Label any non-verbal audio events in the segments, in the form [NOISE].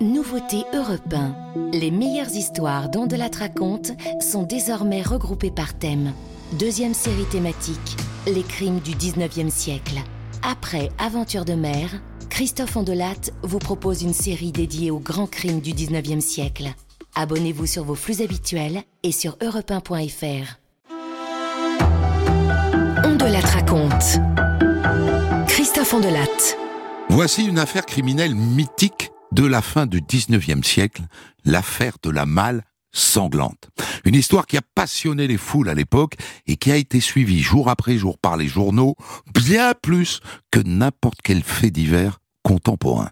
Nouveauté Europe 1. Les meilleures histoires dont de la raconte sont désormais regroupées par thème. Deuxième série thématique, les crimes du 19e siècle. Après Aventure de mer, Christophe Ondelat vous propose une série dédiée aux grands crimes du 19e siècle. Abonnez-vous sur vos flux habituels et sur europe1.fr. Ondelat raconte. Christophe Ondelat. Voici une affaire criminelle mythique de la fin du 19e siècle, l'affaire de la malle sanglante. Une histoire qui a passionné les foules à l'époque et qui a été suivie jour après jour par les journaux, bien plus que n'importe quel fait divers contemporain.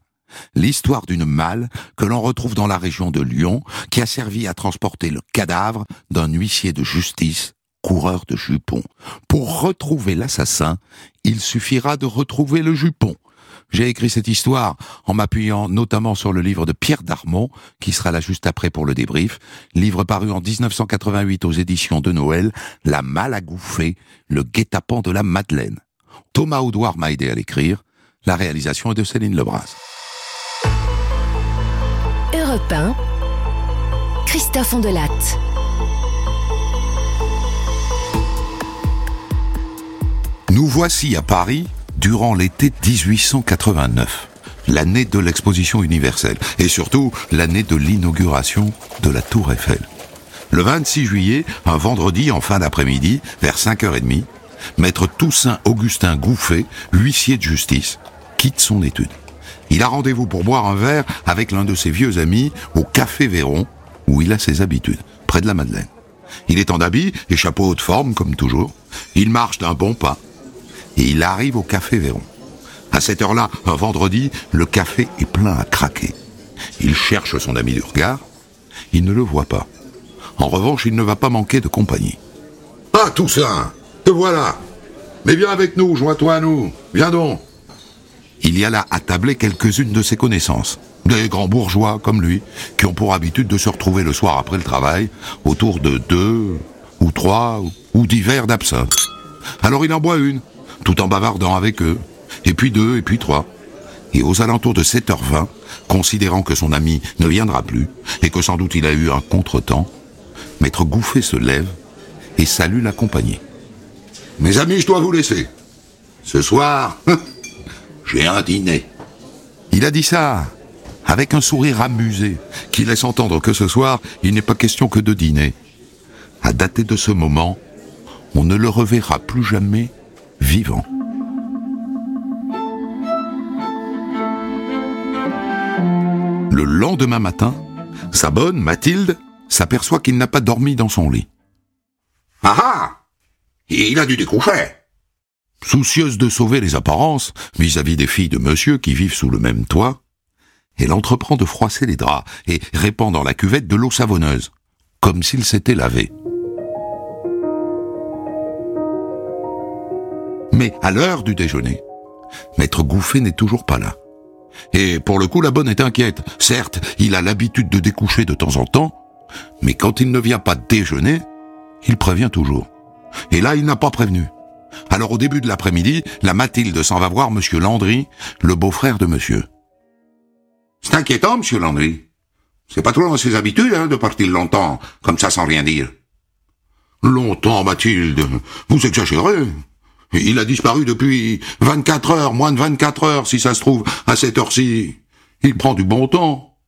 L'histoire d'une malle que l'on retrouve dans la région de Lyon, qui a servi à transporter le cadavre d'un huissier de justice, coureur de jupons. Pour retrouver l'assassin, il suffira de retrouver le jupon. J'ai écrit cette histoire en m'appuyant notamment sur le livre de Pierre Darmon, qui sera là juste après pour le débrief, livre paru en 1988 aux éditions de Noël, La Malle à gouffer, le guet-apens de la Madeleine. Thomas Audouard m'a aidé à l'écrire. La réalisation est de Céline Lebras. Europe 1. Christophe Ondelat. Nous voici à Paris durant l'été 1889, l'année de l'exposition universelle et surtout l'année de l'inauguration de la Tour Eiffel. Le 26 juillet, un vendredi en fin d'après-midi, vers 5h30, maître Toussaint Augustin Gouffet, huissier de justice, quitte son étude. Il a rendez-vous pour boire un verre avec l'un de ses vieux amis au Café Véron, où il a ses habitudes, près de la Madeleine. Il est en habit et chapeau haute forme, comme toujours. Il marche d'un bon pas et il arrive au café Véron. À cette heure-là, un vendredi, le café est plein à craquer. Il cherche son ami du regard, il ne le voit pas. En revanche, il ne va pas manquer de compagnie. Ah, Toussaint, te voilà. Mais viens avec nous, joins-toi à nous. Viens donc. Il y a là attablé quelques-unes de ses connaissances. Des grands bourgeois comme lui, qui ont pour habitude de se retrouver le soir après le travail, autour de deux, ou trois, ou dix verres d'absinthe. Alors il en boit une, tout en bavardant avec eux, et puis deux, et puis trois. Et aux alentours de 7h20, considérant que son ami ne viendra plus, et que sans doute il a eu un contretemps, Maître Gouffet se lève et salue la compagnie. Mes amis, je dois vous laisser. Ce soir, [LAUGHS] j'ai un dîner. Il a dit ça avec un sourire amusé, qui laisse entendre que ce soir, il n'est pas question que de dîner. À dater de ce moment, on ne le reverra plus jamais vivant. Le lendemain matin, sa bonne, Mathilde, s'aperçoit qu'il n'a pas dormi dans son lit. Ah ah Il a dû découcher Soucieuse de sauver les apparences vis-à-vis des filles de monsieur qui vivent sous le même toit, elle entreprend de froisser les draps et répand dans la cuvette de l'eau savonneuse, comme s'il s'était lavé. Mais à l'heure du déjeuner, Maître Gouffet n'est toujours pas là. Et pour le coup, la bonne est inquiète. Certes, il a l'habitude de découcher de temps en temps, mais quand il ne vient pas déjeuner, il prévient toujours. Et là, il n'a pas prévenu. Alors au début de l'après-midi, la Mathilde s'en va voir Monsieur Landry, le beau-frère de Monsieur. C'est inquiétant, Monsieur Landry. C'est pas trop dans ses habitudes, hein, de partir longtemps, comme ça sans rien dire. Longtemps, Mathilde. Vous exagérez. Il a disparu depuis 24 heures, moins de 24 heures, si ça se trouve, à cette heure-ci. Il prend du bon temps.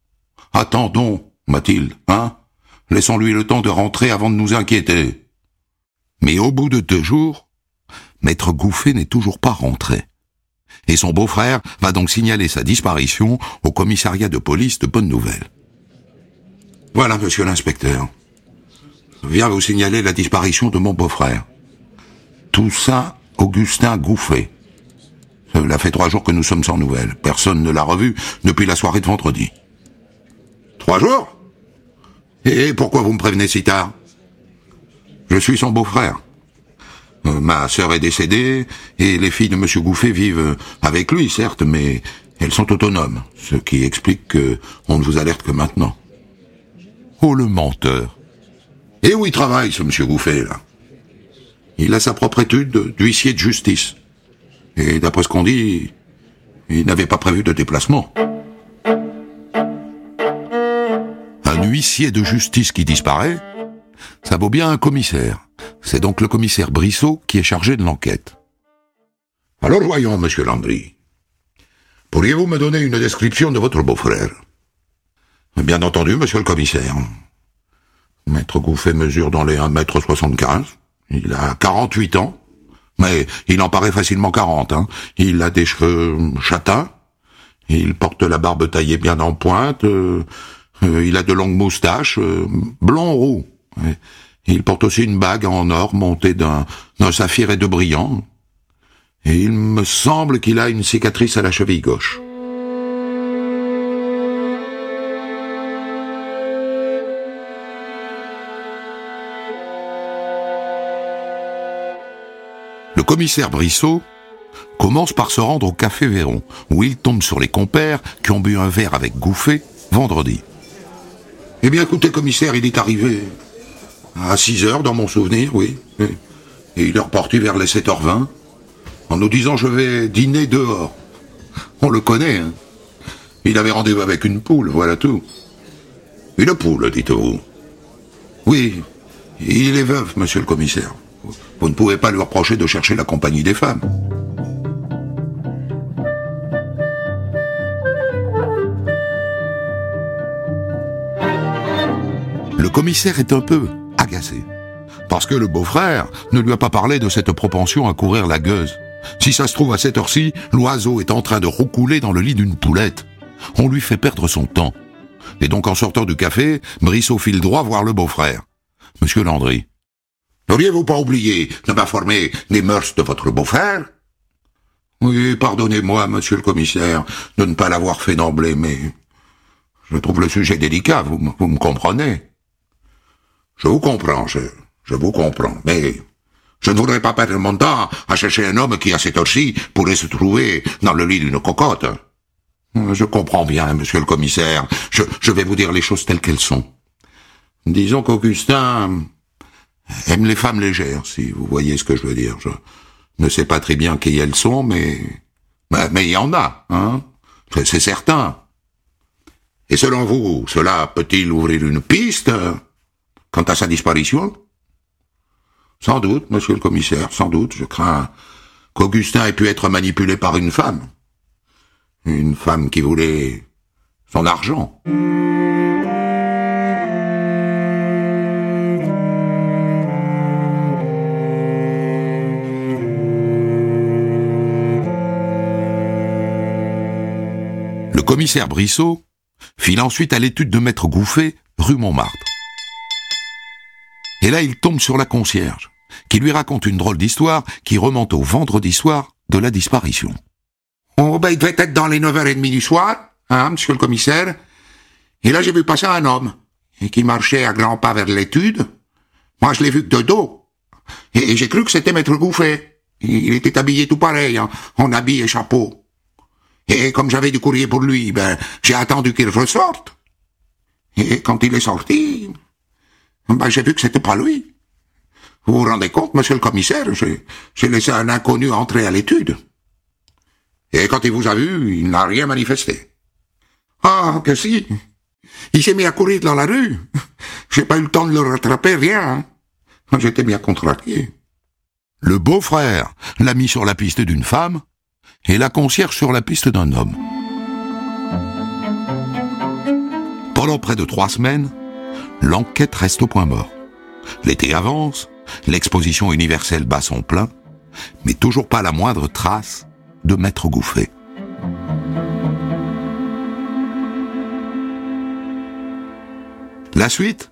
Attendons, Mathilde, hein Laissons-lui le temps de rentrer avant de nous inquiéter. Mais au bout de deux jours, Maître Gouffet n'est toujours pas rentré. Et son beau-frère va donc signaler sa disparition au commissariat de police de Bonne Nouvelle. Voilà, monsieur l'inspecteur. Viens vous signaler la disparition de mon beau-frère. Tout ça Augustin Gouffet. Cela fait trois jours que nous sommes sans nouvelles. Personne ne l'a revu depuis la soirée de vendredi. Trois jours? Et pourquoi vous me prévenez si tard? Je suis son beau-frère. Euh, ma sœur est décédée, et les filles de M. Gouffet vivent avec lui, certes, mais elles sont autonomes, ce qui explique que on ne vous alerte que maintenant. Oh, le menteur. Et où il travaille, ce M. Gouffet, là il a sa propre étude d'huissier de justice. Et d'après ce qu'on dit, il n'avait pas prévu de déplacement. huissier de justice qui disparaît, ça vaut bien un commissaire. C'est donc le commissaire Brissot qui est chargé de l'enquête. Alors voyons, monsieur Landry. Pourriez-vous me donner une description de votre beau-frère? Bien entendu, monsieur le commissaire. Maître Gouffet mesure dans les 1m75. Il a 48 ans. Mais il en paraît facilement 40. Hein. Il a des cheveux châtains. Il porte la barbe taillée bien en pointe. Euh, euh, il a de longues moustaches, euh, blond roux. Il porte aussi une bague en or montée d'un saphir et de brillant. Et il me semble qu'il a une cicatrice à la cheville gauche. Commissaire Brissot commence par se rendre au Café Véron, où il tombe sur les compères qui ont bu un verre avec Gouffet vendredi. Eh bien, écoutez, commissaire, il est arrivé à 6 heures dans mon souvenir, oui. Et il est reparti vers les 7h20 en nous disant je vais dîner dehors. On le connaît, hein. Il avait rendez-vous avec une poule, voilà tout. Une poule, dites-vous. Oui, il est veuf, monsieur le commissaire. Vous ne pouvez pas lui reprocher de chercher la compagnie des femmes. Le commissaire est un peu agacé. Parce que le beau-frère ne lui a pas parlé de cette propension à courir la gueuse. Si ça se trouve à cette heure-ci, l'oiseau est en train de roucouler dans le lit d'une poulette. On lui fait perdre son temps. Et donc en sortant du café, Brissot file droit voir le beau-frère. Monsieur Landry. N'auriez-vous pas oublié de m'informer des mœurs de votre beau-frère? Oui, pardonnez-moi, monsieur le commissaire, de ne pas l'avoir fait d'emblée, mais je trouve le sujet délicat, vous, me comprenez? Je vous comprends, je, vous comprends, mais je ne voudrais pas perdre mon temps à chercher un homme qui, à cette heure-ci, pourrait se trouver dans le lit d'une cocotte. Je comprends bien, monsieur le commissaire. Je vais vous dire les choses telles qu'elles sont. Disons qu'Augustin aime les femmes légères, si vous voyez ce que je veux dire. Je ne sais pas très bien qui elles sont, mais... Mais il y en a, hein C'est certain. Et selon vous, cela peut-il ouvrir une piste quant à sa disparition? Sans doute, monsieur le commissaire, sans doute. Je crains qu'Augustin ait pu être manipulé par une femme. Une femme qui voulait son argent. Commissaire Brissot file ensuite à l'étude de Maître Gouffet, rue Montmartre. Et là, il tombe sur la concierge, qui lui raconte une drôle d'histoire qui remonte au vendredi soir de la disparition. Oh, ben, il devait être dans les 9h30 du soir, hein, monsieur le commissaire. Et là, j'ai vu passer un homme, qui marchait à grands pas vers l'étude. Moi, je l'ai vu que de dos. Et, j'ai cru que c'était Maître Gouffet. Il était habillé tout pareil, hein, en habit et chapeau. Et comme j'avais du courrier pour lui, ben, j'ai attendu qu'il ressorte. Et quand il est sorti, ben, j'ai vu que c'était pas lui. Vous vous rendez compte, monsieur le commissaire, j'ai laissé un inconnu entrer à l'étude. Et quand il vous a vu, il n'a rien manifesté. Ah, que si. Il s'est mis à courir dans la rue. J'ai pas eu le temps de le rattraper, rien. J'étais bien contrarié. Le beau-frère l'a mis sur la piste d'une femme, et la concierge sur la piste d'un homme. Pendant près de trois semaines, l'enquête reste au point mort. L'été avance, l'exposition universelle bat son plein, mais toujours pas la moindre trace de Maître Gouffet. La suite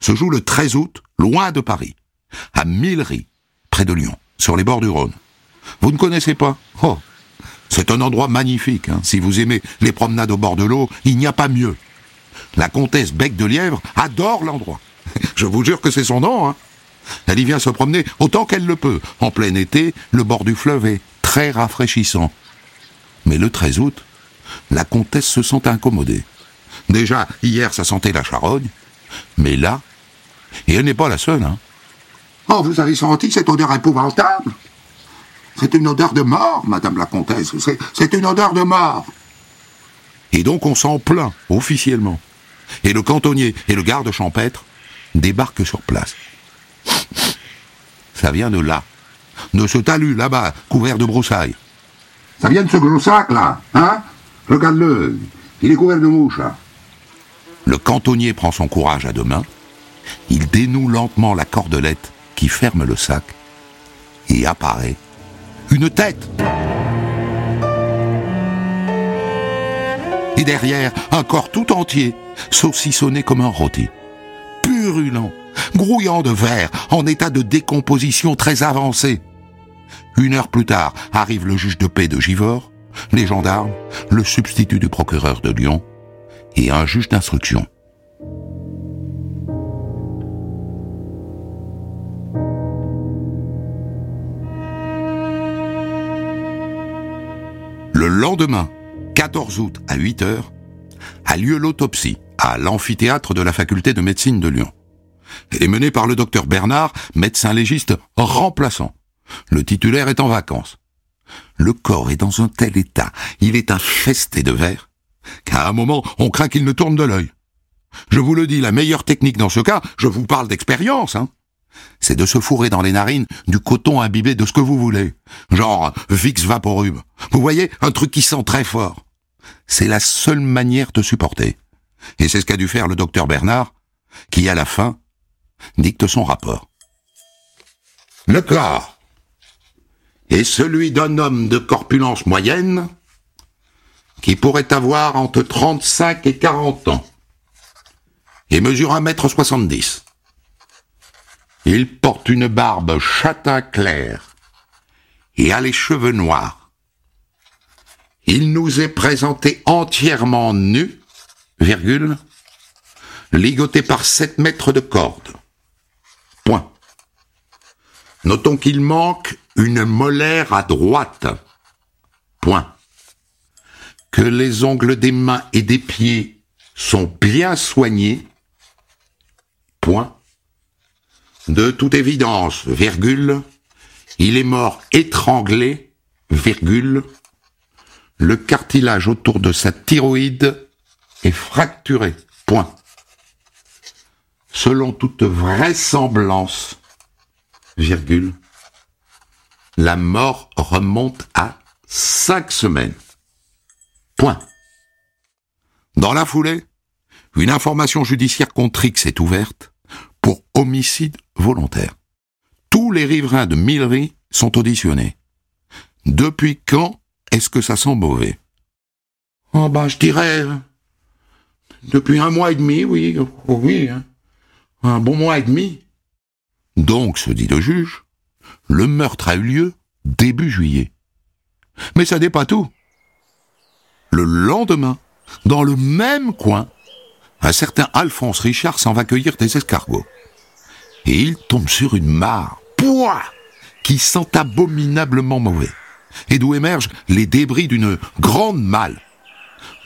se joue le 13 août, loin de Paris, à Millery, près de Lyon, sur les bords du Rhône. Vous ne connaissez pas Oh C'est un endroit magnifique. Hein. Si vous aimez les promenades au bord de l'eau, il n'y a pas mieux. La comtesse Bec de Lièvre adore l'endroit. Je vous jure que c'est son nom. Hein. Elle y vient se promener autant qu'elle le peut. En plein été, le bord du fleuve est très rafraîchissant. Mais le 13 août, la comtesse se sent incommodée. Déjà, hier, ça sentait la charogne. Mais là, et elle n'est pas la seule, hein. Oh, vous avez senti cette odeur épouvantable? C'est une odeur de mort, madame la comtesse. C'est une odeur de mort. Et donc on s'en plaint, officiellement. et le cantonnier et le garde champêtre débarquent sur place. Ça vient de là, de ce talus là-bas, couvert de broussailles. Ça vient de ce gros sac là, hein? Regarde-le, il est couvert de mouches. là. Le cantonnier prend son courage à deux mains, il dénoue lentement la cordelette qui ferme le sac, et apparaît une tête. Et derrière, un corps tout entier, saucissonné comme un rôti. Purulent, grouillant de verre, en état de décomposition très avancée. Une heure plus tard, arrive le juge de paix de Givors, les gendarmes, le substitut du procureur de Lyon et un juge d'instruction. Lendemain, 14 août à 8 heures, a lieu l'autopsie à l'amphithéâtre de la faculté de médecine de Lyon. Elle est menée par le docteur Bernard, médecin légiste remplaçant. Le titulaire est en vacances. Le corps est dans un tel état, il est infesté de verre, qu'à un moment, on craint qu'il ne tourne de l'œil. Je vous le dis, la meilleure technique dans ce cas, je vous parle d'expérience, hein, c'est de se fourrer dans les narines du coton imbibé de ce que vous voulez. Genre Vicks Vaporub. Vous voyez, un truc qui sent très fort. C'est la seule manière de supporter. Et c'est ce qu'a dû faire le docteur Bernard, qui, à la fin, dicte son rapport. Le corps est celui d'un homme de corpulence moyenne qui pourrait avoir entre 35 et 40 ans et mesure 1m70. Il porte une barbe châtain clair et a les cheveux noirs. Il nous est présenté entièrement nu, virgule, ligoté par 7 mètres de corde. Point. Notons qu'il manque une molaire à droite. Point. Que les ongles des mains et des pieds sont bien soignés. Point. De toute évidence, virgule, il est mort étranglé, virgule, le cartilage autour de sa thyroïde est fracturé, point. Selon toute vraisemblance, virgule, la mort remonte à cinq semaines. Point. Dans la foulée, une information judiciaire contre X est ouverte pour homicide volontaire. Tous les riverains de Millery sont auditionnés. Depuis quand est-ce que ça sent mauvais? Oh ben, je dirais depuis un mois et demi, oui, oh, oui, hein. un bon mois et demi. Donc, se dit le juge, le meurtre a eu lieu début juillet. Mais ça n'est pas tout. Le lendemain, dans le même coin, un certain Alphonse Richard s'en va cueillir des escargots. Et il tombe sur une mare, pouah, qui sent abominablement mauvais, et d'où émergent les débris d'une grande malle.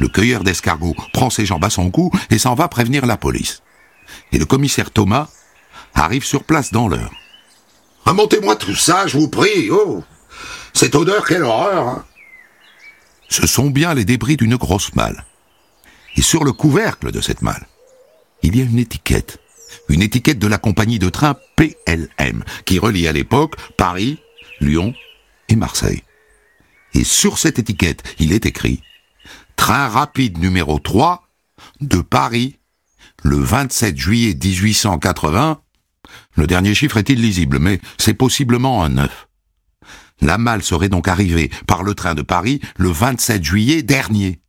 Le cueilleur d'escargots prend ses jambes à son cou et s'en va prévenir la police. Et le commissaire Thomas arrive sur place dans l'heure. Remontez-moi tout ça, je vous prie. Oh, cette odeur, quelle horreur. hein. Ce sont bien les débris d'une grosse malle. Et sur le couvercle de cette malle, il y a une étiquette. Une étiquette de la compagnie de train PLM, qui relie à l'époque Paris, Lyon et Marseille. Et sur cette étiquette, il est écrit Train rapide numéro 3 de Paris, le 27 juillet 1880. Le dernier chiffre est illisible, mais c'est possiblement un 9. La malle serait donc arrivée par le train de Paris le 27 juillet dernier.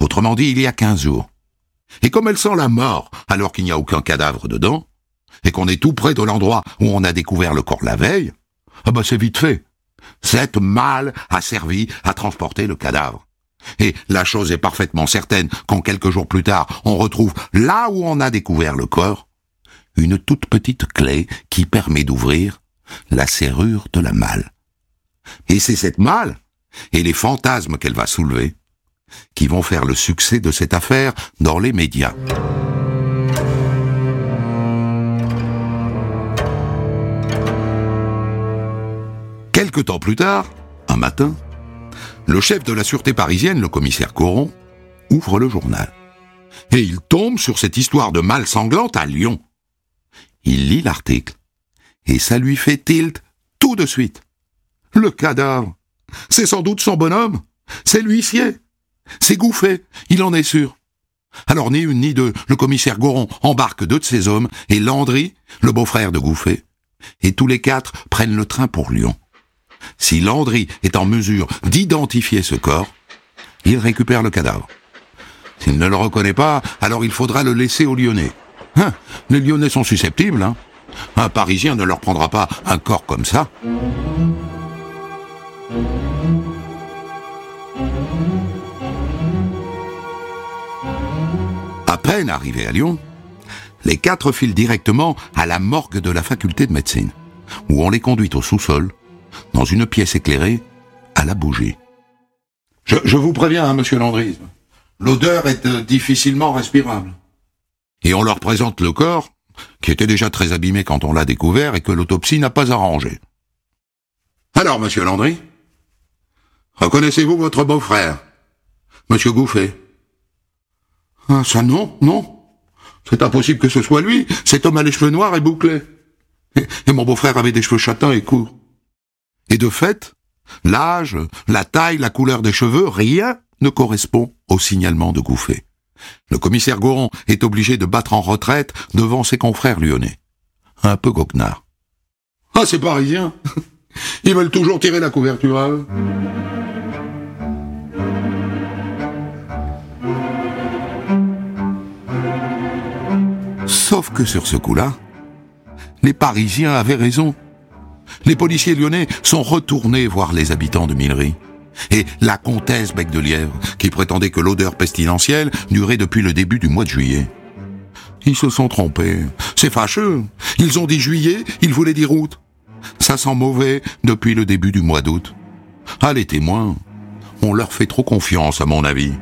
Autrement dit, il y a 15 jours. Et comme elle sent la mort, alors qu'il n'y a aucun cadavre dedans, et qu'on est tout près de l'endroit où on a découvert le corps la veille, ah bah c'est vite fait. Cette malle a servi à transporter le cadavre. Et la chose est parfaitement certaine quand quelques jours plus tard, on retrouve là où on a découvert le corps, une toute petite clé qui permet d'ouvrir la serrure de la malle. Et c'est cette malle, et les fantasmes qu'elle va soulever, qui vont faire le succès de cette affaire dans les médias. Quelque temps plus tard, un matin, le chef de la sûreté parisienne, le commissaire Coron, ouvre le journal. Et il tombe sur cette histoire de mâle sanglante à Lyon. Il lit l'article. Et ça lui fait tilt tout de suite. Le cadavre. C'est sans doute son bonhomme. C'est l'huissier. C'est Gouffé, il en est sûr. Alors ni une ni deux, le commissaire Goron embarque deux de ses hommes et Landry, le beau-frère de Gouffé, et tous les quatre prennent le train pour Lyon. Si Landry est en mesure d'identifier ce corps, il récupère le cadavre. S'il ne le reconnaît pas, alors il faudra le laisser aux Lyonnais. Hein, les Lyonnais sont susceptibles, hein. Un Parisien ne leur prendra pas un corps comme ça. Peine arrivés à Lyon, les quatre filent directement à la morgue de la faculté de médecine, où on les conduit au sous-sol, dans une pièce éclairée, à la bougie. Je, vous préviens, hein, monsieur Landry, l'odeur est euh, difficilement respirable. Et on leur présente le corps, qui était déjà très abîmé quand on l'a découvert et que l'autopsie n'a pas arrangé. Alors, monsieur Landry, reconnaissez-vous votre beau-frère, monsieur Gouffet? Ah, ça non, non. C'est impossible que ce soit lui. Cet homme a les cheveux noirs et bouclés. Et, mon beau-frère avait des cheveux châtains et courts. Et de fait, l'âge, la taille, la couleur des cheveux, rien ne correspond au signalement de Gouffet. Le commissaire Goron est obligé de battre en retraite devant ses confrères lyonnais. Un peu goguenard. Ah, c'est parisien. [LAUGHS] Ils veulent toujours tirer la couverture Sauf que sur ce coup-là, les Parisiens avaient raison. Les policiers lyonnais sont retournés voir les habitants de Millery. Et la comtesse Bec de Lièvre, qui prétendait que l'odeur pestilentielle durait depuis le début du mois de juillet. Ils se sont trompés. C'est fâcheux. Ils ont dit juillet, ils voulaient dire août. Ça sent mauvais depuis le début du mois d'août. Ah, les témoins, on leur fait trop confiance, à mon avis.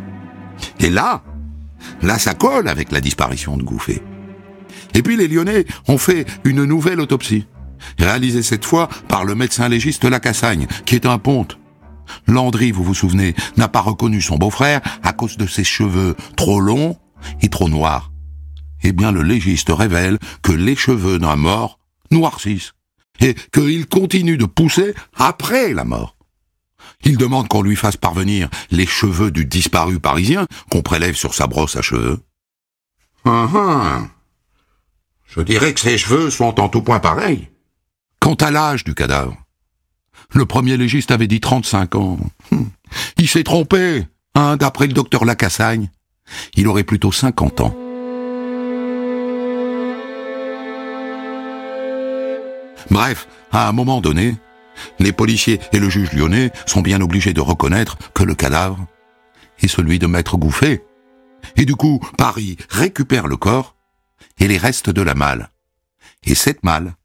Et là, là, ça colle avec la disparition de Gouffet. Et puis les Lyonnais ont fait une nouvelle autopsie, réalisée cette fois par le médecin légiste Lacassagne, qui est un ponte. Landry, vous vous souvenez, n'a pas reconnu son beau-frère à cause de ses cheveux trop longs et trop noirs. Eh bien, le légiste révèle que les cheveux d'un mort noircissent et qu'il continue de pousser après la mort. Il demande qu'on lui fasse parvenir les cheveux du disparu parisien qu'on prélève sur sa brosse à cheveux. Ah, ah. Je dirais que ses cheveux sont en tout point pareils. Quant à l'âge du cadavre, le premier légiste avait dit 35 ans. Hum. Il s'est trompé, hein, d'après le docteur Lacassagne. Il aurait plutôt 50 ans. Bref, à un moment donné, les policiers et le juge lyonnais sont bien obligés de reconnaître que le cadavre est celui de Maître Gouffet. Et du coup, Paris récupère le corps et les restes de la malle. Et cette malle,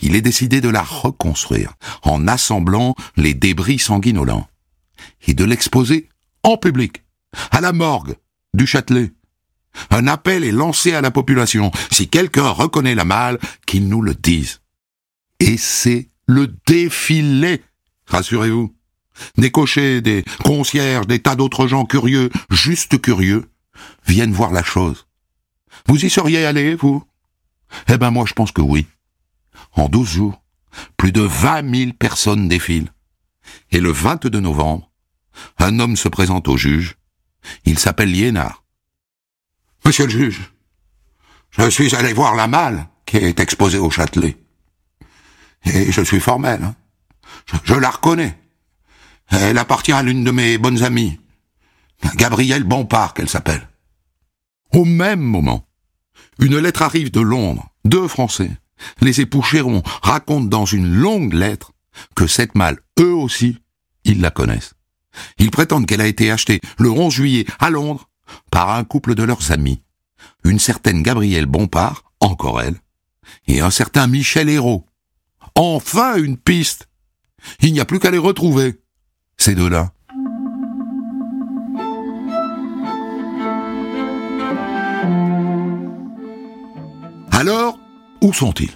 il est décidé de la reconstruire en assemblant les débris sanguinolents et de l'exposer en public, à la morgue du Châtelet. Un appel est lancé à la population. Si quelqu'un reconnaît la malle, qu'il nous le dise. Et c'est le défilé, rassurez-vous. Des cochers, des concierges, des tas d'autres gens curieux, juste curieux, viennent voir la chose. Vous y seriez allé, vous? Eh ben moi je pense que oui. En douze jours, plus de vingt mille personnes défilent. Et le 22 novembre, un homme se présente au juge. Il s'appelle Liénard. Monsieur le juge, je suis allé voir la malle qui est exposée au Châtelet. Et je suis formel. Hein. Je, je, la reconnais. Elle appartient à l'une de mes bonnes amies. Gabrielle Bompard, qu'elle s'appelle. Au même moment, une lettre arrive de Londres, deux Français. Les époux Chéron racontent dans une longue lettre que cette malle, eux aussi, ils la connaissent. Ils prétendent qu'elle a été achetée le 11 juillet à Londres par un couple de leurs amis. Une certaine Gabrielle Bompard, encore elle, et un certain Michel Hérault. Enfin une piste. Il n'y a plus qu'à les retrouver, ces deux-là. Alors, où sont-ils?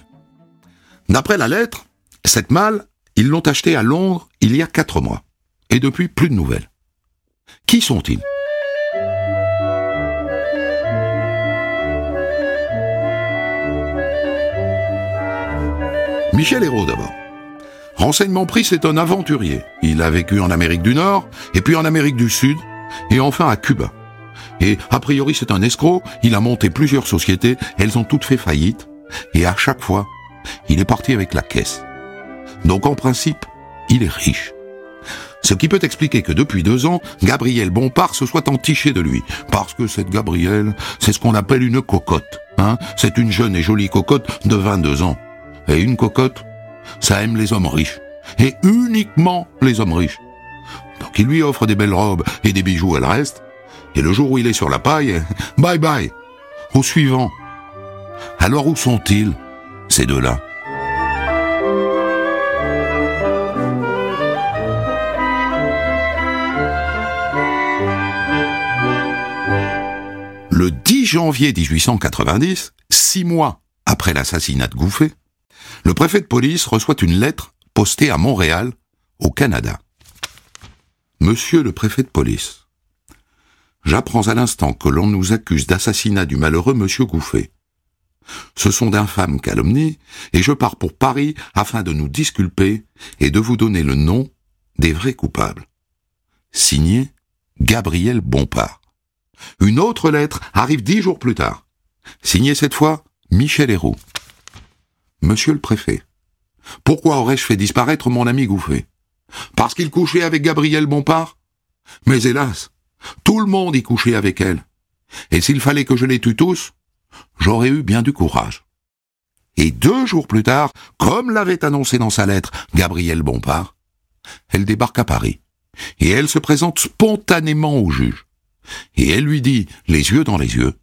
D'après la lettre, cette malle, ils l'ont achetée à Londres il y a quatre mois. Et depuis, plus de nouvelles. Qui sont-ils? Michel Hérault d'abord. Renseignement pris, c'est un aventurier. Il a vécu en Amérique du Nord, et puis en Amérique du Sud, et enfin à Cuba. Et a priori, c'est un escroc, il a monté plusieurs sociétés, elles ont toutes fait faillite, et à chaque fois, il est parti avec la caisse. Donc en principe, il est riche. Ce qui peut expliquer que depuis deux ans, Gabriel Bompard se soit entiché de lui. Parce que cette Gabrielle, c'est ce qu'on appelle une cocotte. Hein c'est une jeune et jolie cocotte de 22 ans. Et une cocotte, ça aime les hommes riches. Et uniquement les hommes riches. Donc il lui offre des belles robes et des bijoux à le reste. Et le jour où il est sur la paille, [LAUGHS] bye bye. Au suivant. Alors où sont-ils, ces deux-là? Le 10 janvier 1890, six mois après l'assassinat de Gouffet, le préfet de police reçoit une lettre postée à Montréal, au Canada. Monsieur le préfet de police, j'apprends à l'instant que l'on nous accuse d'assassinat du malheureux monsieur Gouffet. Ce sont d'infâmes calomnies, et je pars pour Paris afin de nous disculper et de vous donner le nom des vrais coupables. Signé Gabriel Bompard. Une autre lettre arrive dix jours plus tard. Signée cette fois Michel Héroux. Monsieur le préfet, pourquoi aurais-je fait disparaître mon ami Gouffet? Parce qu'il couchait avec Gabriel Bompard? Mais hélas, tout le monde y couchait avec elle. Et s'il fallait que je les tue tous, j'aurais eu bien du courage. Et deux jours plus tard, comme l'avait annoncé dans sa lettre Gabriel Bompard, elle débarque à Paris. Et elle se présente spontanément au juge et elle lui dit, les yeux dans les yeux,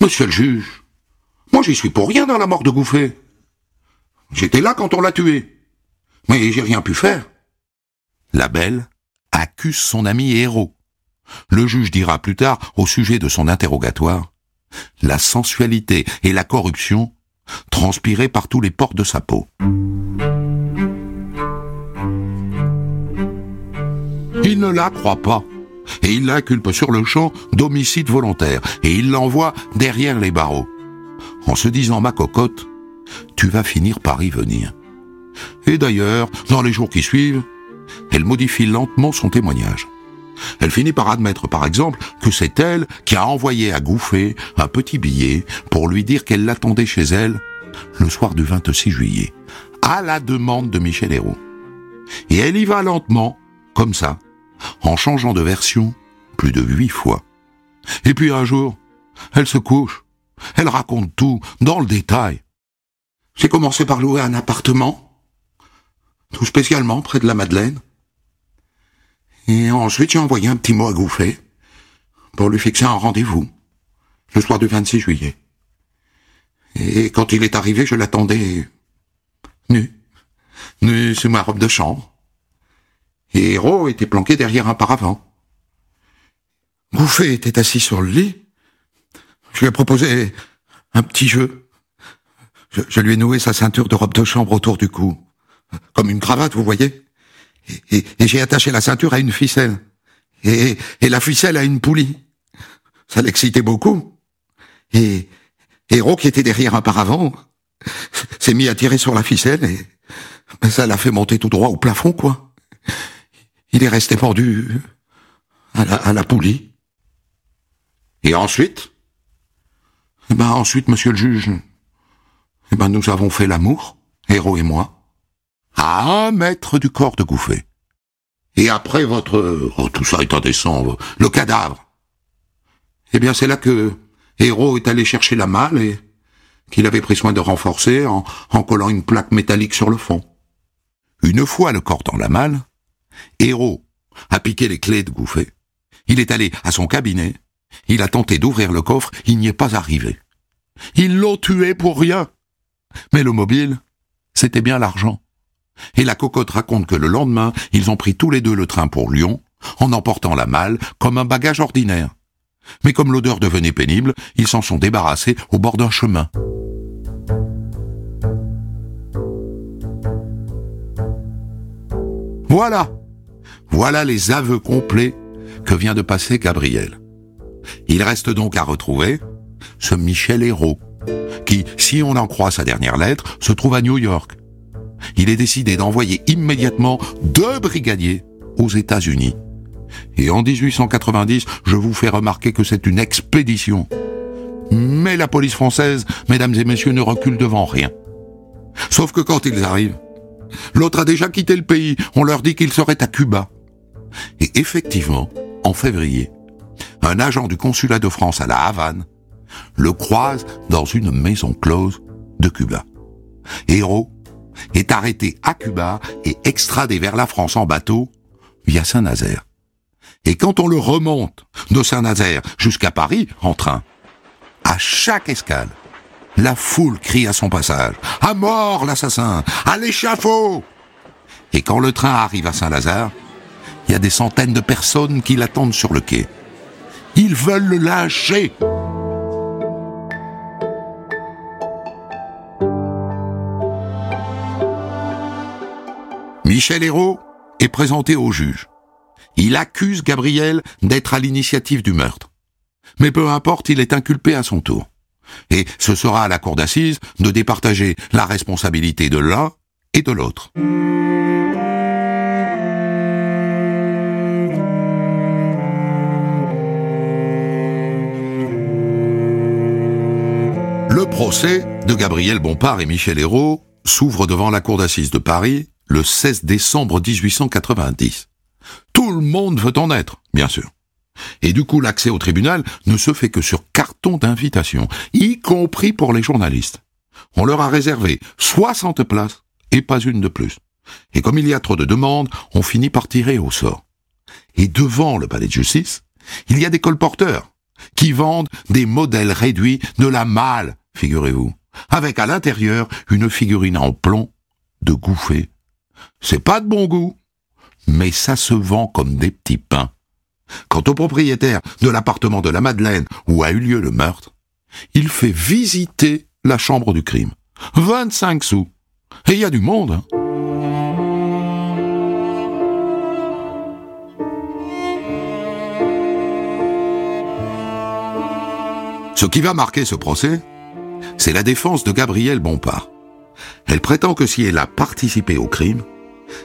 Monsieur le juge, moi j'y suis pour rien dans la mort de Gouffet. J'étais là quand on l'a tué, mais j'ai rien pu faire. La belle accuse son ami héros. Le juge dira plus tard, au sujet de son interrogatoire, la sensualité et la corruption transpiraient par tous les pores de sa peau. Il ne la croit pas et il l'inculpe sur le champ d'homicide volontaire, et il l'envoie derrière les barreaux, en se disant ma cocotte, tu vas finir par y venir. Et d'ailleurs, dans les jours qui suivent, elle modifie lentement son témoignage. Elle finit par admettre, par exemple, que c'est elle qui a envoyé à Gouffet un petit billet pour lui dire qu'elle l'attendait chez elle le soir du 26 juillet, à la demande de Michel Hérault. Et elle y va lentement, comme ça, en changeant de version plus de huit fois. Et puis un jour, elle se couche, elle raconte tout, dans le détail. J'ai commencé par louer un appartement, tout spécialement près de la Madeleine. Et ensuite j'ai envoyé un petit mot à Gouffet pour lui fixer un rendez-vous, le soir du 26 juillet. Et quand il est arrivé, je l'attendais nu, nu sous ma robe de chambre et Héros était planqué derrière un paravent. Gouffet était assis sur le lit. Je lui ai proposé un petit jeu. Je, lui ai noué sa ceinture de robe de chambre autour du cou, comme une cravate, vous voyez. Et, j'ai attaché la ceinture à une ficelle. Et, la ficelle à une poulie. Ça l'excitait beaucoup. Et Héros, qui était derrière un paravent, [LAUGHS] s'est mis à tirer sur la ficelle et ça l'a fait monter tout droit au plafond, quoi. Il est resté pendu à la, poulie. Et ensuite? Eh ben ensuite, monsieur le juge, eh ben nous avons fait l'amour, Héros et moi, à un mètre du corps de Gouffet. Et après votre... Oh, tout ça est indécent, le cadavre. Eh bien, c'est là que Héros est allé chercher la malle et qu'il avait pris soin de renforcer en, en collant une plaque métallique sur le fond. Une fois le corps dans la malle, Héros a piqué les clés de Gouffet. Il est allé à son cabinet. Il a tenté d'ouvrir le coffre. Il n'y est pas arrivé. Ils l'ont tué pour rien. Mais le mobile, c'était bien l'argent. Et la cocotte raconte que le lendemain, ils ont pris tous les deux le train pour Lyon, en emportant la malle comme un bagage ordinaire. Mais comme l'odeur devenait pénible, ils s'en sont débarrassés au bord d'un chemin. Voilà voilà les aveux complets que vient de passer Gabriel. Il reste donc à retrouver ce Michel Hérault, qui, si on en croit sa dernière lettre, se trouve à New York, il est décidé d'envoyer immédiatement deux brigadiers aux États-Unis. Et en 1890, je vous fais remarquer que c'est une expédition. Mais la police française, mesdames et messieurs, ne recule devant rien. Sauf que quand ils arrivent, l'autre a déjà quitté le pays, on leur dit qu'il serait à Cuba. Et effectivement, en février, un agent du consulat de France à la Havane le croise dans une maison close de Cuba. Héros est arrêté à Cuba et extradé vers la France en bateau via Saint-Nazaire. Et quand on le remonte de Saint-Nazaire jusqu'à Paris en train, à chaque escale, la foule crie à son passage ⁇ À mort l'assassin À l'échafaud !⁇ Et quand le train arrive à Saint-Lazare, il y a des centaines de personnes qui l'attendent sur le quai. Ils veulent le lâcher Michel Hérault est présenté au juge. Il accuse Gabriel d'être à l'initiative du meurtre. Mais peu importe, il est inculpé à son tour. Et ce sera à la cour d'assises de départager la responsabilité de l'un et de l'autre. Le procès de Gabriel Bompard et Michel Hérault s'ouvre devant la cour d'assises de Paris le 16 décembre 1890. Tout le monde veut en être, bien sûr. Et du coup, l'accès au tribunal ne se fait que sur carton d'invitation, y compris pour les journalistes. On leur a réservé 60 places et pas une de plus. Et comme il y a trop de demandes, on finit par tirer au sort. Et devant le palais de justice, il y a des colporteurs qui vendent des modèles réduits de la malle, figurez-vous, avec à l'intérieur une figurine en plomb de Gouffé c'est pas de bon goût, mais ça se vend comme des petits pains. Quant au propriétaire de l'appartement de la Madeleine où a eu lieu le meurtre, il fait visiter la chambre du crime. 25 sous. Et il y a du monde. Hein. Ce qui va marquer ce procès, c'est la défense de Gabrielle Bompard. Elle prétend que si elle a participé au crime,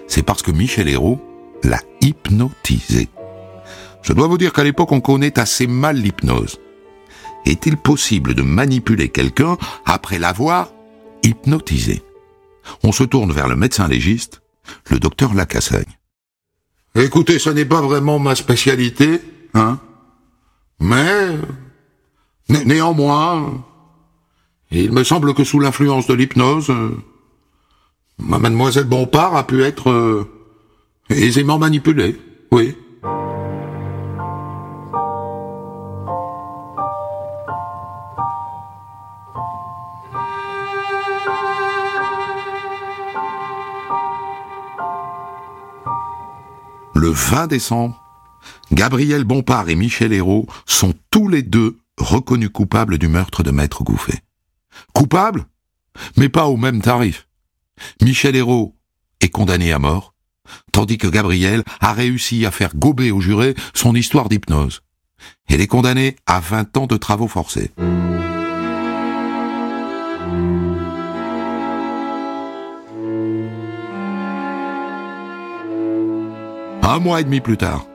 c'est parce que Michel Hérault l'a hypnotisé. Je dois vous dire qu'à l'époque, on connaît assez mal l'hypnose. Est-il possible de manipuler quelqu'un après l'avoir hypnotisé? On se tourne vers le médecin légiste, le docteur Lacassagne. Écoutez, ce n'est pas vraiment ma spécialité, hein Mais, néanmoins, il me semble que sous l'influence de l'hypnose, Mademoiselle Bompard a pu être euh, aisément manipulée, oui. Le 20 décembre, Gabriel Bompard et Michel Hérault sont tous les deux reconnus coupables du meurtre de Maître Gouffet. Coupables, mais pas au même tarif. Michel Hérault est condamné à mort, tandis que Gabriel a réussi à faire gober au juré son histoire d'hypnose. Elle est condamnée à 20 ans de travaux forcés. Un mois et demi plus tard,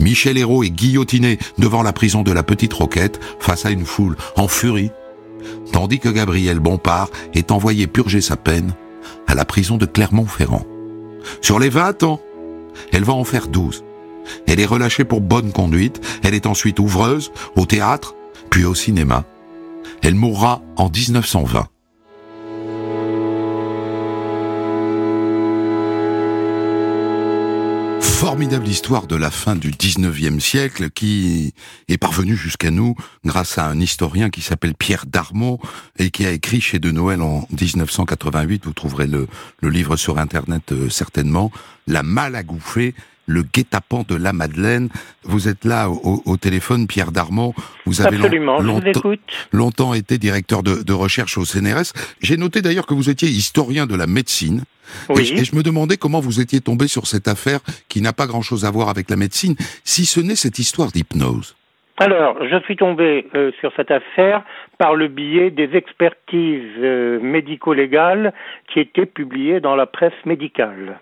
Michel Hérault est guillotiné devant la prison de la Petite Roquette face à une foule en furie, tandis que Gabriel Bompard est envoyé purger sa peine à la prison de Clermont-Ferrand. Sur les 20 ans, elle va en faire 12. Elle est relâchée pour bonne conduite, elle est ensuite ouvreuse au théâtre, puis au cinéma. Elle mourra en 1920. Formidable histoire de la fin du 19e siècle qui est parvenue jusqu'à nous grâce à un historien qui s'appelle Pierre Darmon et qui a écrit chez De Noël en 1988, vous trouverez le, livre sur Internet euh, certainement, La mal à gouffer, le guet-apens de la Madeleine. Vous êtes là au, téléphone, Pierre Darmon. Vous avez longtemps, été directeur de, de recherche au CNRS. J'ai noté d'ailleurs que vous étiez historien de la médecine. Et, je me demandais comment vous étiez tombé sur cette affaire qui n'a pas grand-chose à voir avec la médecine, si ce n'est cette histoire d'hypnose. alors, je suis tombé euh, sur cette affaire par le biais des expertises euh, médico-légales qui étaient publiées dans la presse médicale.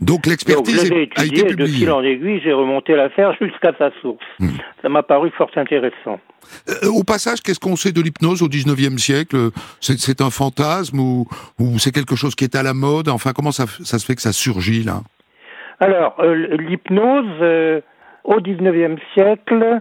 Donc l'expertise a été publiée. De fil en aiguille, j'ai remonté l'affaire [LAUGHS] jusqu'à sa source. Hmm. Ça m'a paru fort intéressant. Euh, au passage, qu'est-ce qu'on sait de l'hypnose au XIXe siècle? C'est un fantasme ou, c'est quelque chose qui est à la mode? Enfin, comment ça, ça, se fait que ça surgit là? Alors, l'hypnose au XIXe siècle,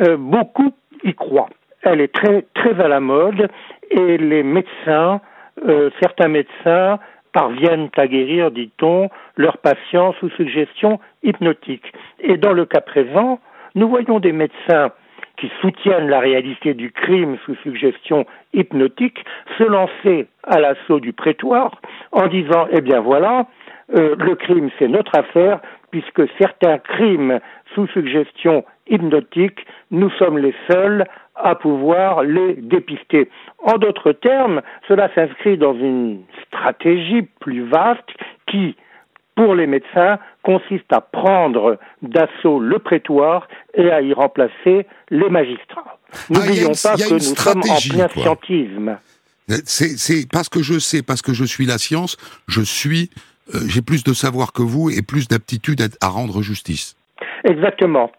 euh, beaucoup y croient. Elle est très, très à la mode et les médecins, euh, certains médecins parviennent à guérir, dit-on, leurs patients sous suggestion hypnotique. Et dans le cas présent, nous voyons des médecins qui soutiennent la réalité du crime sous suggestion hypnotique se lancer à l'assaut du prétoire en disant Eh bien voilà, euh, le crime c'est notre affaire, puisque certains crimes sous suggestion hypnotique, nous sommes les seuls à pouvoir les dépister. En d'autres termes, cela s'inscrit dans une stratégie plus vaste qui, pour les médecins, consiste à prendre d'assaut le prétoire et à y remplacer les magistrats. Ah, N'oublions pas que nous sommes en plein scientisme. C'est parce que je sais, parce que je suis la science, je suis, euh, j'ai plus de savoir que vous et plus d'aptitude à rendre justice. Exactement.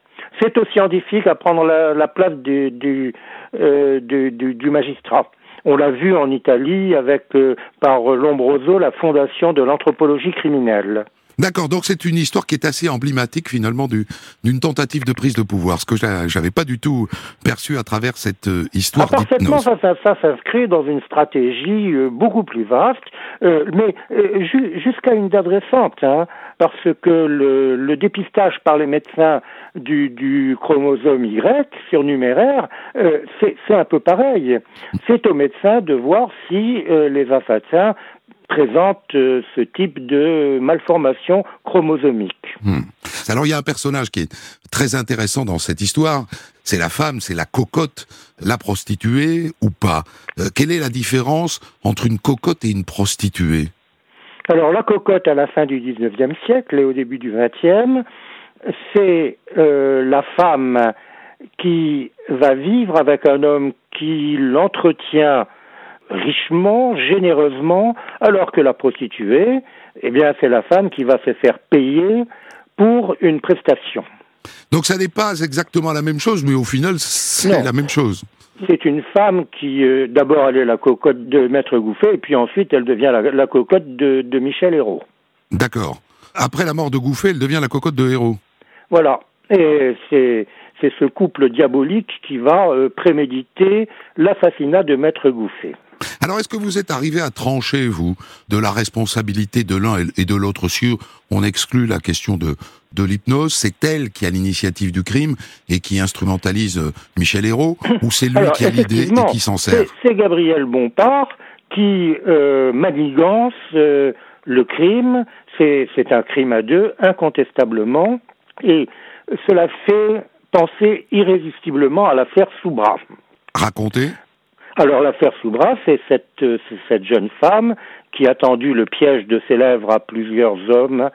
C'est aux scientifiques à prendre la, place euh, du, du, magistrat. On l'a vu en Italie avec, euh, par Lombroso, la fondation de l'anthropologie criminelle. D'accord, donc c'est une histoire qui est assez emblématique finalement d'une tentative de prise de pouvoir, ce que j'avais pas du tout perçu à travers cette euh, histoire. Ah, parfaitement, ça, ça, ça s'inscrit dans une stratégie euh, beaucoup plus vaste, euh, mais jusqu'à une date récente, hein, parce que le, le, dépistage par les médecins du, du chromosome Y surnuméraire, c'est un peu pareil. C'est aux médecins de voir si les assassins présente euh, ce type de malformation chromosomique. Hmm. Alors il y a un personnage qui est très intéressant dans cette histoire, c'est la femme, c'est la cocotte, la prostituée ou pas? Euh, quelle est la différence entre une cocotte et une prostituée? Alors la cocotte à la fin du 19e siècle et au début du 20e, c'est euh, la femme qui va vivre avec un homme qui l'entretient richement, généreusement, alors que la prostituée, eh bien, c'est la femme qui va se faire payer pour une prestation. Donc ça n'est pas exactement la même chose, mais au final, c'est la même chose. C'est une femme qui, euh, d'abord, elle est la cocotte de Maître Gouffet, et puis ensuite, elle devient la, cocotte de, Michel Hérault. D'accord. Après la mort de Gouffet, elle devient la cocotte de Hérault. Voilà. Et c'est ce couple diabolique qui va euh, préméditer l'assassinat de Maître Gouffet. Alors, est-ce que vous êtes arrivé à trancher, vous, de la responsabilité de l'un et de l'autre sur, on exclut la question de, de l'hypnose, c'est elle qui a l'initiative du crime et qui instrumentalise euh, Michel Hérault, ou c'est lui qui a l'idée et qui s'en sert? C'est Gabriel Bompard qui euh, manigance euh, le crime, c'est un crime à deux, incontestablement, et cela fait penser irrésistiblement à l'affaire Soubra. Racontez alors l'affaire Soubra, c'est cette, euh, cette jeune femme qui a tendu le piège de ses lèvres à plusieurs hommes,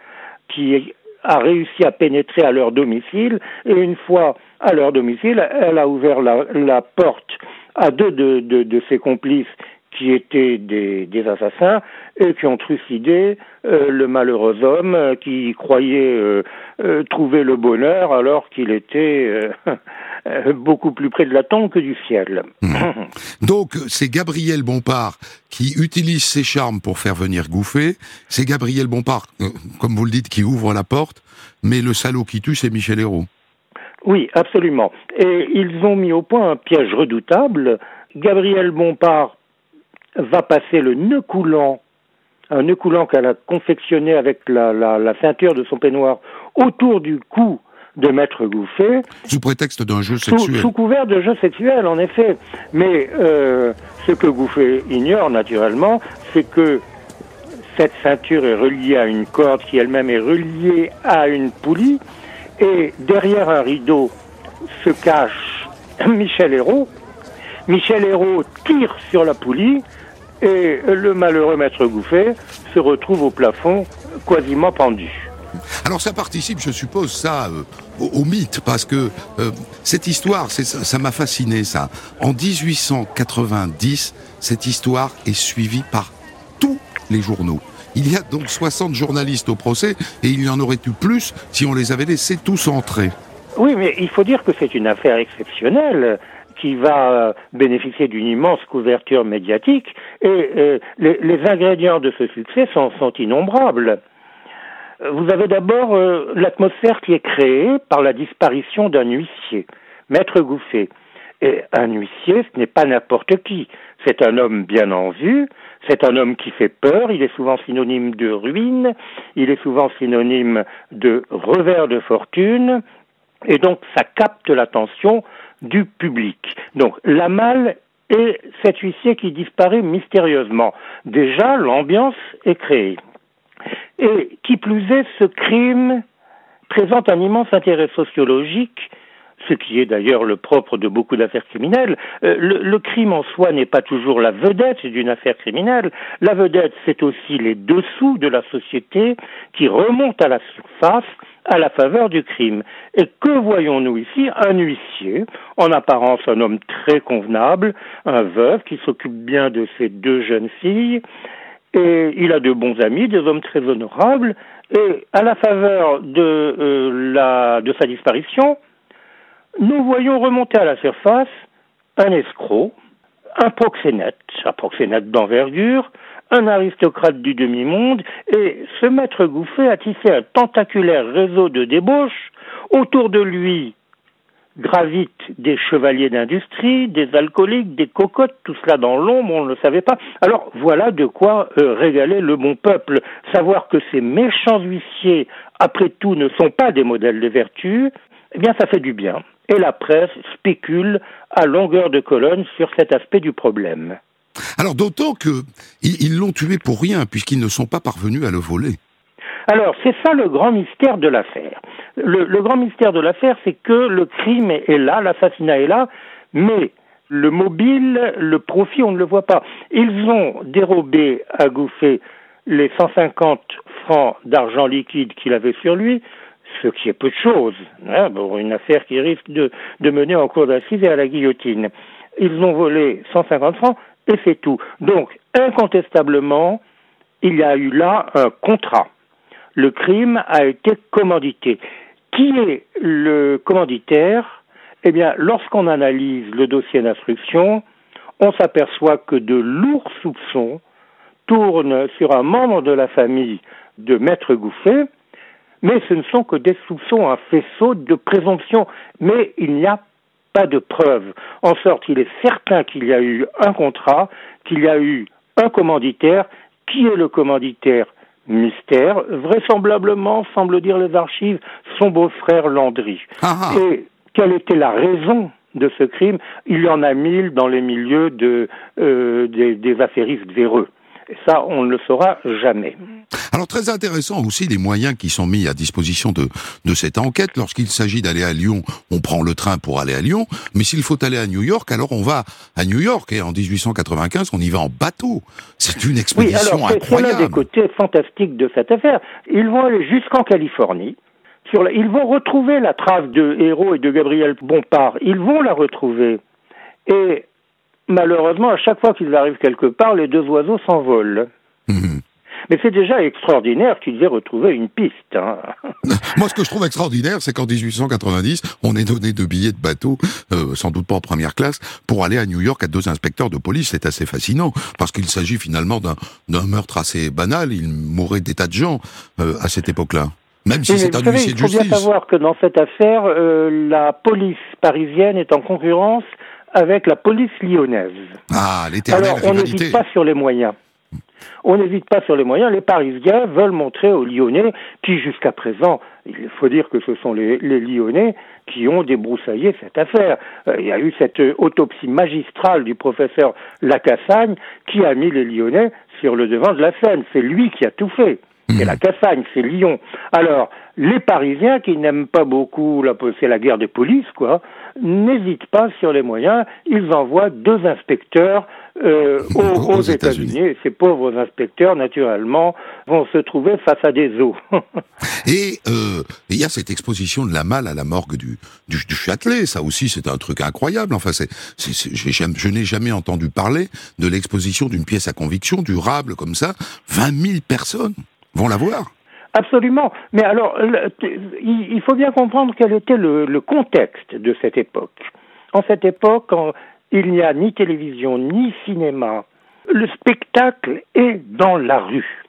qui a réussi à pénétrer à leur domicile, et une fois à leur domicile, elle a ouvert la, porte à deux de, de, ses complices qui étaient des, assassins et qui ont trucidé euh, le malheureux homme euh, qui croyait trouver le bonheur alors qu'il était [LAUGHS] euh, beaucoup plus près de la tombe que du ciel. Hmm. [COUGHS] Donc c'est Gabriel Bompard qui utilise ses charmes pour faire venir Gouffet. C'est Gabriel Bompard, euh, comme vous le dites, qui ouvre la porte, mais le salaud qui tue, c'est Michel Hérault. Oui, absolument. Et ils ont mis au point un piège redoutable. Gabriel Bompard va passer le nœud coulant, un nœud coulant qu'elle a confectionné avec la, la ceinture de son peignoir autour du cou de Maître Gouffet. Sous prétexte d'un jeu sexuel. Sous, couvert de jeu sexuel, en effet. Mais euh, ce que Gouffet ignore, naturellement, c'est que cette ceinture est reliée à une corde qui elle-même est reliée à une poulie. Et derrière un rideau se cache [COUGHS] Michel Hérault. Michel Hérault tire sur la poulie et le malheureux maître Gouffet se retrouve au plafond quasiment pendu. Alors ça participe, je suppose, ça euh, au, mythe, parce que euh, cette histoire, ça m'a fasciné, ça. En 1890, cette histoire est suivie par tous les journaux. Il y a donc 60 journalistes au procès, et il y en aurait eu plus si on les avait laissés tous entrer. Oui, mais il faut dire que c'est une affaire exceptionnelle qui va bénéficier d'une immense couverture médiatique, et les, ingrédients de ce succès sont innombrables. Vous avez d'abord euh, l'atmosphère qui est créée par la disparition d'un huissier, Maître Gouffet. Et un huissier, ce n'est pas n'importe qui. C'est un homme bien en vue, c'est un homme qui fait peur, il est souvent synonyme de ruine, il est souvent synonyme de revers de fortune, et donc ça capte l'attention du public. Donc la malle est cet huissier qui disparaît mystérieusement. Déjà, l'ambiance est créée. Et qui plus est, ce crime présente un immense intérêt sociologique, ce qui est d'ailleurs le propre de beaucoup d'affaires criminelles. Euh, le, crime en soi n'est pas toujours la vedette d'une affaire criminelle. La vedette, c'est aussi les dessous de la société qui remontent à la surface à la faveur du crime. Et que voyons-nous ici? Un huissier, en apparence un homme très convenable, un veuf qui s'occupe bien de ses deux jeunes filles, il a de bons amis, des hommes très honorables, et à la faveur de, euh, de sa disparition, nous voyons remonter à la surface un escroc, un proxénète, un proxénète d'envergure, un aristocrate du demi-monde, et ce maître Gouffet a tissé un tentaculaire réseau de débauches. Autour de lui gravitent des chevaliers d'industrie, des alcooliques, des cocottes, tout cela dans l'ombre, on ne le savait pas. Alors voilà de quoi euh, régaler le bon peuple. Savoir que ces méchants huissiers, après tout, ne sont pas des modèles de vertu, eh bien ça fait du bien. Et la presse spécule à longueur de colonne sur cet aspect du problème. Alors d'autant qu'ils l'ont tué pour rien, puisqu'ils ne sont pas parvenus à le voler. Alors, c'est ça le grand mystère de l'affaire. Le, grand mystère de l'affaire, c'est que le crime est là, l'assassinat est là, mais le mobile, le profit, on ne le voit pas. Ils ont dérobé à Gouffet les 150 francs d'argent liquide qu'il avait sur lui, ce qui est peu de choses, hein, pour une affaire qui risque de, de mener en cours d'assises et à la guillotine. Ils ont volé 150 francs et c'est tout. Donc, incontestablement, il y a eu là un contrat le crime a été commandité. Qui est le commanditaire? Eh bien, lorsqu'on analyse le dossier d'instruction, on s'aperçoit que de lourds soupçons tournent sur un membre de la famille de Maître Gouffet, mais ce ne sont que des soupçons, un faisceau de présomption, mais il n'y a pas de preuves. En sorte, il est certain qu'il y a eu un contrat, qu'il y a eu un commanditaire. Qui est le commanditaire? Mystère. Vraisemblablement, semble dire les archives, son beau-frère Landry. Ah, ah. Et quelle était la raison de ce crime? Il y en a mille dans les milieux de, euh, des, des affairistes véreux. Et ça, on ne le saura jamais. Alors très intéressant aussi les moyens qui sont mis à disposition de, de cette enquête. Lorsqu'il s'agit d'aller à Lyon, on prend le train pour aller à Lyon. Mais s'il faut aller à New York, alors on va à New York. Et en 1895, on y va en bateau. C'est une expédition oui, incroyable. C'est l'un des côtés fantastiques de cette affaire. Ils vont aller jusqu'en Californie. Sur Ils vont retrouver la trace de Héros et de Gabriel Bompard. Ils vont la retrouver. Et malheureusement, à chaque fois qu'ils arrivent quelque part, les deux oiseaux s'envolent. Mhm. Mais c'est déjà extraordinaire qu'ils aient retrouvé une piste. Hein. [LAUGHS] Moi, ce que je trouve extraordinaire, c'est qu'en 1890, on est donné deux billets de bateau, euh, sans doute pas en première classe, pour aller à New York à deux inspecteurs de police. C'est assez fascinant, parce qu'il s'agit finalement d'un meurtre assez banal. Il mourrait des tas de gens euh, à cette époque-là. Même si c'est un huissier de justice. Il faut bien savoir que dans cette affaire, euh, la police parisienne est en concurrence avec la police lyonnaise. Ah, Alors, on n'hésite pas sur les moyens. On n'hésite pas sur les moyens. Les Parisiens veulent montrer aux Lyonnais, qui jusqu'à présent, il faut dire que ce sont les, Lyonnais qui ont débroussaillé cette affaire. Euh, il y a eu cette autopsie magistrale du professeur Lacassagne qui a mis les Lyonnais sur le devant de la scène. C'est lui qui a tout fait. C'est la Cassagne, c'est Lyon. Alors, les Parisiens qui n'aiment pas beaucoup la, c'est la guerre des polices, quoi, n'hésitent pas sur les moyens. Ils envoient deux inspecteurs euh, [LAUGHS] aux, États-Unis. ces pauvres inspecteurs, naturellement, vont se trouver face à des eaux. [LAUGHS] et euh, il y a cette exposition de la malle à la morgue du, du, du Châtelet. Ça aussi, c'est un truc incroyable. Enfin, c'est, je n'ai jamais entendu parler de l'exposition d'une pièce à conviction durable comme ça. 20 000 personnes vont la voir. Absolument. Mais alors, il faut bien comprendre quel était le, contexte de cette époque. En cette époque, il n'y a ni télévision ni cinéma. Le spectacle est dans la rue.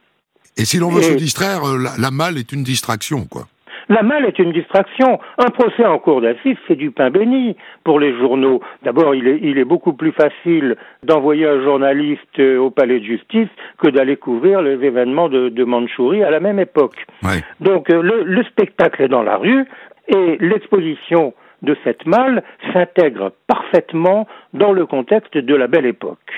Et si l'on veut se distraire, euh, la malle est une distraction, quoi. La malle est une distraction. Un procès en cours d'assises, c'est du pain béni pour les journaux. D'abord, il est, beaucoup plus facile d'envoyer un journaliste euh, au palais de justice que d'aller couvrir les événements de, de Mandchourie à la même époque. Donc, euh, le, le spectacle est dans la rue et l'exposition de cette malle s'intègre parfaitement dans le contexte de la belle époque.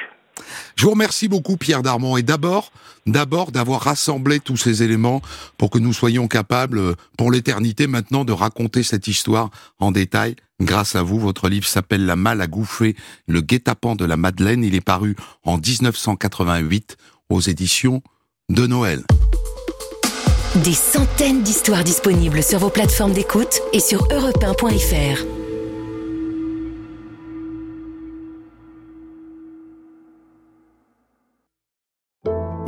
Je vous remercie beaucoup Pierre Darmon et d'abord, d'abord d'avoir rassemblé tous ces éléments pour que nous soyons capables pour l'éternité maintenant de raconter cette histoire en détail. Grâce à vous, votre livre s'appelle La malle à gouffer, le guet-apens de la Madeleine. Il est paru en 1988 aux éditions de Noël. Des centaines d'histoires disponibles sur vos plateformes d'écoute et sur europe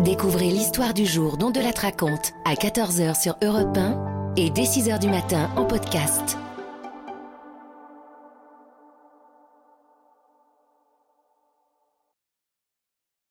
Découvrez l'histoire du jour dont de la raconte à 14h sur Europe 1 et dès 6h du matin en podcast.